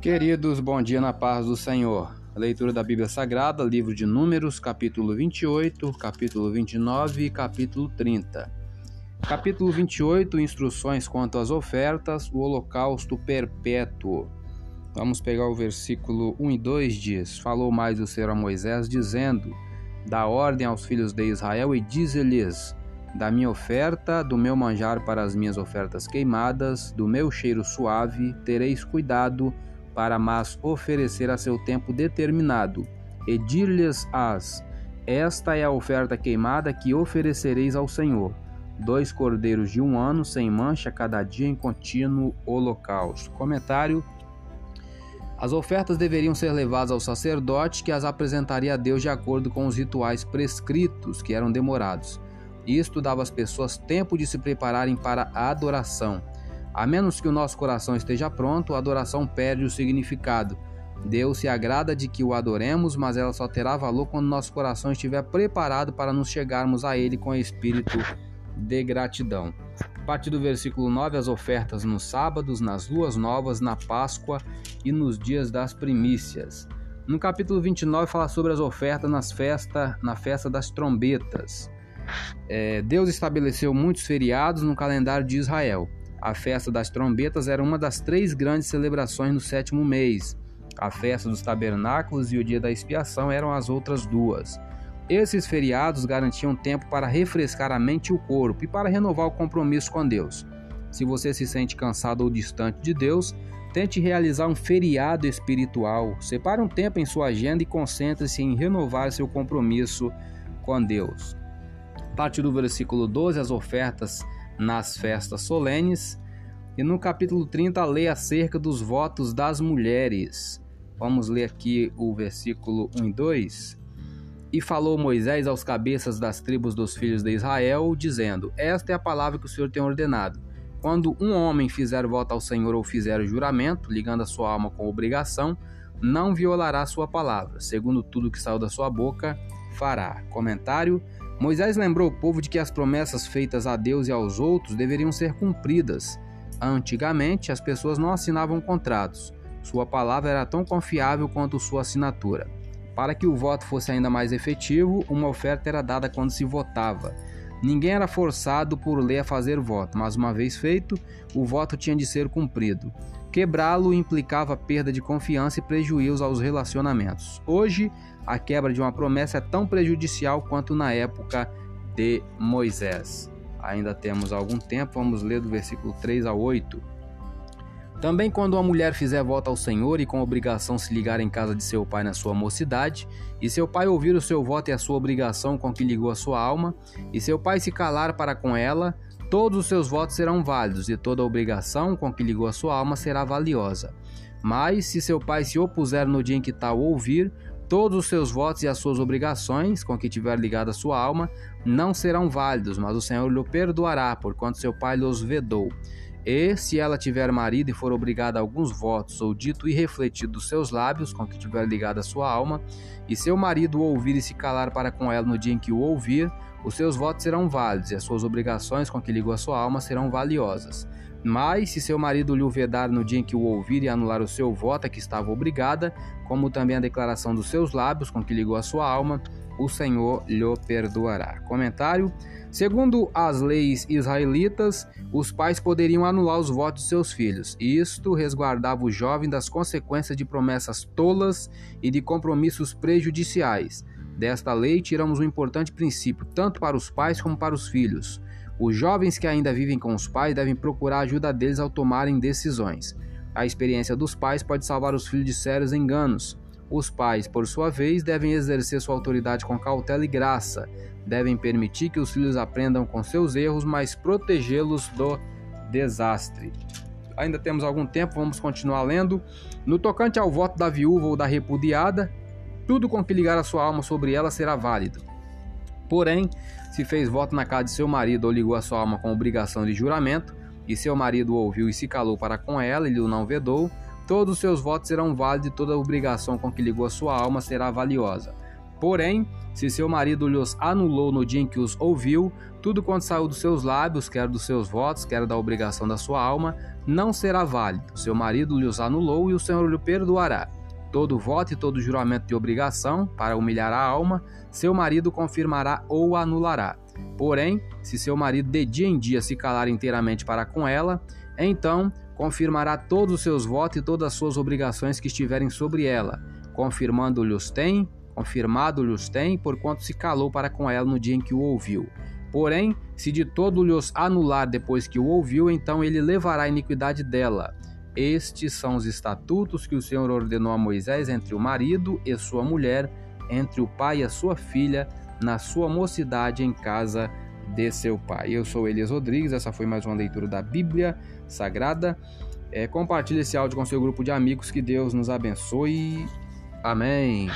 Queridos, bom dia na paz do Senhor. Leitura da Bíblia Sagrada, livro de Números, capítulo 28, capítulo 29 e capítulo 30. Capítulo 28, instruções quanto às ofertas, o holocausto perpétuo. Vamos pegar o versículo 1 e 2 diz: Falou mais o Senhor a Moisés, dizendo: Dá ordem aos filhos de Israel e dize-lhes: Da minha oferta, do meu manjar para as minhas ofertas queimadas, do meu cheiro suave, tereis cuidado para mas oferecer a seu tempo determinado, e dir-lhes-ás: Esta é a oferta queimada que oferecereis ao Senhor. Dois cordeiros de um ano, sem mancha, cada dia em contínuo holocausto. Comentário. As ofertas deveriam ser levadas ao sacerdote, que as apresentaria a Deus de acordo com os rituais prescritos, que eram demorados. Isto dava às pessoas tempo de se prepararem para a adoração. A menos que o nosso coração esteja pronto, a adoração perde o significado. Deus se agrada de que o adoremos, mas ela só terá valor quando nosso coração estiver preparado para nos chegarmos a Ele com espírito de gratidão. A partir do versículo 9, as ofertas nos sábados, nas luas novas, na Páscoa e nos dias das primícias. No capítulo 29 fala sobre as ofertas nas festa, na festa das trombetas. É, Deus estabeleceu muitos feriados no calendário de Israel. A festa das trombetas era uma das três grandes celebrações no sétimo mês. A festa dos tabernáculos e o dia da expiação eram as outras duas. Esses feriados garantiam tempo para refrescar a mente e o corpo e para renovar o compromisso com Deus. Se você se sente cansado ou distante de Deus, tente realizar um feriado espiritual. Separe um tempo em sua agenda e concentre-se em renovar seu compromisso com Deus. A partir do versículo 12, as ofertas nas festas solenes. E no capítulo 30, lê acerca dos votos das mulheres. Vamos ler aqui o versículo 1 e 2. E falou Moisés aos cabeças das tribos dos filhos de Israel, dizendo: Esta é a palavra que o Senhor tem ordenado. Quando um homem fizer voto ao Senhor ou fizer juramento, ligando a sua alma com obrigação, não violará sua palavra. Segundo tudo que saiu da sua boca, fará. Comentário Moisés lembrou o povo de que as promessas feitas a Deus e aos outros deveriam ser cumpridas. Antigamente, as pessoas não assinavam contratos. Sua palavra era tão confiável quanto sua assinatura. Para que o voto fosse ainda mais efetivo, uma oferta era dada quando se votava. Ninguém era forçado por lei a fazer voto, mas uma vez feito, o voto tinha de ser cumprido. Quebrá-lo implicava perda de confiança e prejuízo aos relacionamentos. Hoje, a quebra de uma promessa é tão prejudicial quanto na época de Moisés. Ainda temos algum tempo, vamos ler do versículo 3 a 8. Também quando uma mulher fizer voto ao Senhor e com obrigação se ligar em casa de seu pai na sua mocidade, e seu pai ouvir o seu voto e a sua obrigação com que ligou a sua alma, e seu pai se calar para com ela, todos os seus votos serão válidos, e toda a obrigação com que ligou a sua alma será valiosa. Mas, se seu pai se opuser no dia em que tal ouvir, Todos os seus votos e as suas obrigações com que tiver ligada a sua alma não serão válidos, mas o Senhor lhe perdoará, porquanto seu pai lhes vedou. E, se ela tiver marido e for obrigada a alguns votos, ou dito e refletido dos seus lábios, com que tiver ligada a sua alma, e seu marido o ouvir e se calar para com ela no dia em que o ouvir, os seus votos serão válidos, e as suas obrigações com que ligou a sua alma serão valiosas. Mas, se seu marido lhe o vedar no dia em que o ouvir e anular o seu voto a que estava obrigada, como também a declaração dos seus lábios com que ligou a sua alma, o Senhor lhe perdoará. Comentário: Segundo as leis israelitas, os pais poderiam anular os votos de seus filhos. Isto resguardava o jovem das consequências de promessas tolas e de compromissos prejudiciais. Desta lei tiramos um importante princípio, tanto para os pais como para os filhos. Os jovens que ainda vivem com os pais devem procurar a ajuda deles ao tomarem decisões. A experiência dos pais pode salvar os filhos de sérios enganos. Os pais, por sua vez, devem exercer sua autoridade com cautela e graça. Devem permitir que os filhos aprendam com seus erros, mas protegê-los do desastre. Ainda temos algum tempo, vamos continuar lendo. No tocante ao voto da viúva ou da repudiada, tudo com que ligar a sua alma sobre ela será válido. Porém, se fez voto na casa de seu marido ou ligou a sua alma com obrigação de juramento, e seu marido ouviu e se calou para com ela e lhe não vedou, todos os seus votos serão válidos e toda obrigação com que ligou a sua alma será valiosa. Porém, se seu marido lhos anulou no dia em que os ouviu, tudo quanto saiu dos seus lábios, quer dos seus votos, quer da obrigação da sua alma, não será válido. Seu marido lhos anulou e o Senhor lhe perdoará. Todo voto e todo juramento de obrigação, para humilhar a alma, seu marido confirmará ou anulará. Porém, se seu marido de dia em dia se calar inteiramente para com ela, então confirmará todos os seus votos e todas as suas obrigações que estiverem sobre ela, confirmando-lhes tem, confirmado-lhes tem, porquanto se calou para com ela no dia em que o ouviu. Porém, se de todo lhes anular depois que o ouviu, então ele levará a iniquidade dela. Estes são os estatutos que o Senhor ordenou a Moisés entre o marido e sua mulher, entre o pai e a sua filha, na sua mocidade em casa de seu pai. Eu sou Elias Rodrigues, essa foi mais uma leitura da Bíblia Sagrada. É, compartilhe esse áudio com seu grupo de amigos, que Deus nos abençoe. Amém.